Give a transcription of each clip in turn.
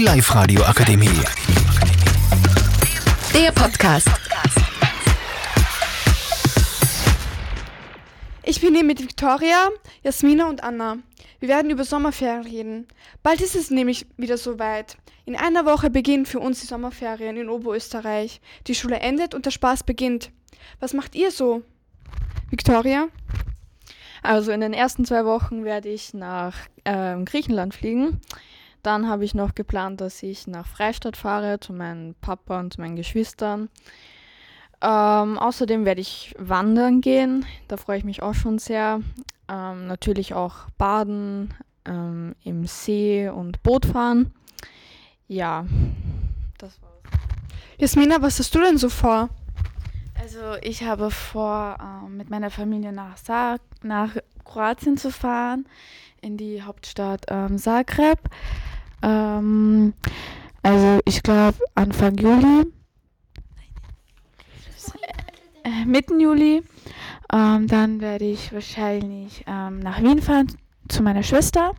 Die Live-Radio Akademie. Der Podcast. Ich bin hier mit Victoria, Jasmina und Anna. Wir werden über Sommerferien reden. Bald ist es nämlich wieder soweit. In einer Woche beginnen für uns die Sommerferien in Oberösterreich. Die Schule endet und der Spaß beginnt. Was macht ihr so? Victoria? Also in den ersten zwei Wochen werde ich nach ähm, Griechenland fliegen. Dann habe ich noch geplant, dass ich nach Freistadt fahre zu meinem Papa und zu meinen Geschwistern. Ähm, außerdem werde ich wandern gehen. Da freue ich mich auch schon sehr. Ähm, natürlich auch baden, ähm, im See und Boot fahren. Ja, das war's. Jasmina, was hast du denn so vor? Also ich habe vor, ähm, mit meiner Familie nach, Sa nach Kroatien zu fahren, in die Hauptstadt ähm, Zagreb. Ähm, also ich glaube Anfang Juli, Mitten Juli. Ähm, dann werde ich wahrscheinlich ähm, nach Wien fahren zu meiner Schwester.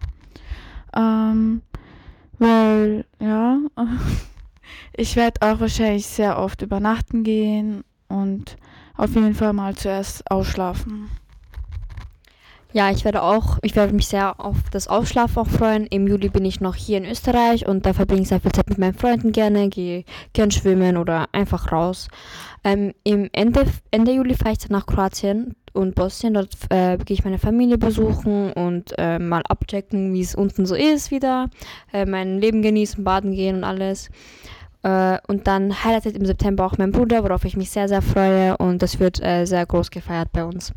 Ähm, weil, ja, ich werde auch wahrscheinlich sehr oft übernachten gehen und auf jeden Fall mal zuerst ausschlafen. Ja, ich werde auch, ich werde mich sehr auf das Ausschlafen auch freuen. Im Juli bin ich noch hier in Österreich und da verbringe ich sehr viel Zeit mit meinen Freunden gerne, gehe gern schwimmen oder einfach raus. Ähm, Im Ende, Ende Juli fahre ich dann nach Kroatien und Bosnien. Dort äh, gehe ich meine Familie besuchen und äh, mal abchecken, wie es unten so ist wieder. Äh, mein Leben genießen, baden gehen und alles. Äh, und dann heiratet im September auch mein Bruder, worauf ich mich sehr, sehr freue und das wird äh, sehr groß gefeiert bei uns.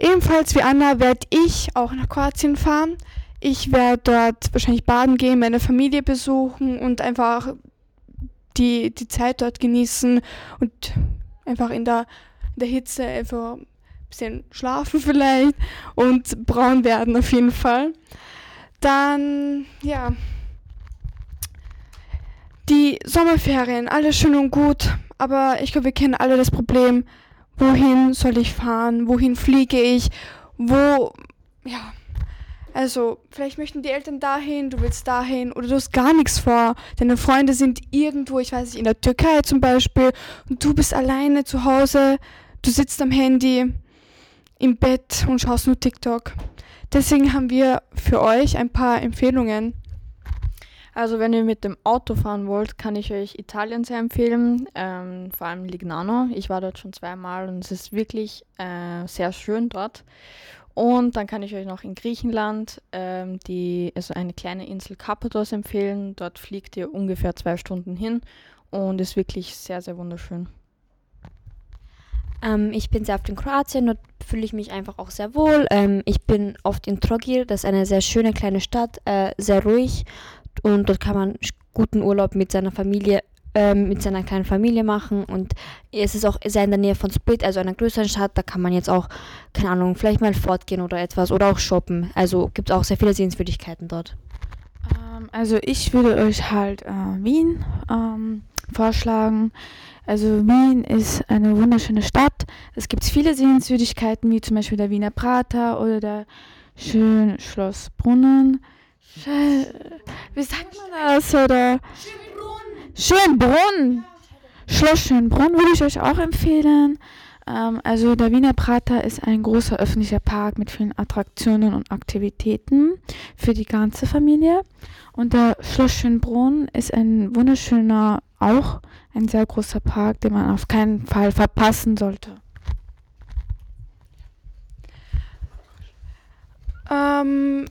Ebenfalls wie Anna werde ich auch nach Kroatien fahren. Ich werde dort wahrscheinlich baden gehen, meine Familie besuchen und einfach die, die Zeit dort genießen und einfach in der, in der Hitze einfach ein bisschen schlafen vielleicht und braun werden auf jeden Fall. Dann, ja, die Sommerferien, alles schön und gut, aber ich glaube, wir kennen alle das Problem, wohin soll ich fahren, wohin fliege ich, wo, ja, also vielleicht möchten die Eltern dahin, du willst dahin oder du hast gar nichts vor. Deine Freunde sind irgendwo, ich weiß nicht, in der Türkei zum Beispiel und du bist alleine zu Hause, du sitzt am Handy im Bett und schaust nur TikTok. Deswegen haben wir für euch ein paar Empfehlungen. Also wenn ihr mit dem Auto fahren wollt, kann ich euch Italien sehr empfehlen, ähm, vor allem Lignano. Ich war dort schon zweimal und es ist wirklich äh, sehr schön dort. Und dann kann ich euch noch in Griechenland ähm, die, also eine kleine Insel Kappados empfehlen. Dort fliegt ihr ungefähr zwei Stunden hin und ist wirklich sehr, sehr wunderschön. Ähm, ich bin sehr oft in Kroatien, dort fühle ich mich einfach auch sehr wohl. Ähm, ich bin oft in Trogir, das ist eine sehr schöne kleine Stadt, äh, sehr ruhig und dort kann man guten Urlaub mit seiner Familie, ähm, mit seiner kleinen Familie machen und es ist auch sehr in der Nähe von Split, also einer größeren Stadt, da kann man jetzt auch, keine Ahnung, vielleicht mal fortgehen oder etwas oder auch shoppen. Also gibt es auch sehr viele Sehenswürdigkeiten dort. Ähm, also ich würde euch halt äh, Wien ähm, vorschlagen. Also Wien ist eine wunderschöne Stadt. Es gibt viele Sehenswürdigkeiten, wie zum Beispiel der Wiener Prater oder der schöne Schloss Brunnen. Wie sagt man das? Oder Schönbrunn. Schloss Schönbrunn würde ich euch auch empfehlen. Ähm, also der Wiener Prater ist ein großer öffentlicher Park mit vielen Attraktionen und Aktivitäten für die ganze Familie. Und der Schloss Schönbrunn ist ein wunderschöner, auch ein sehr großer Park, den man auf keinen Fall verpassen sollte. Ähm,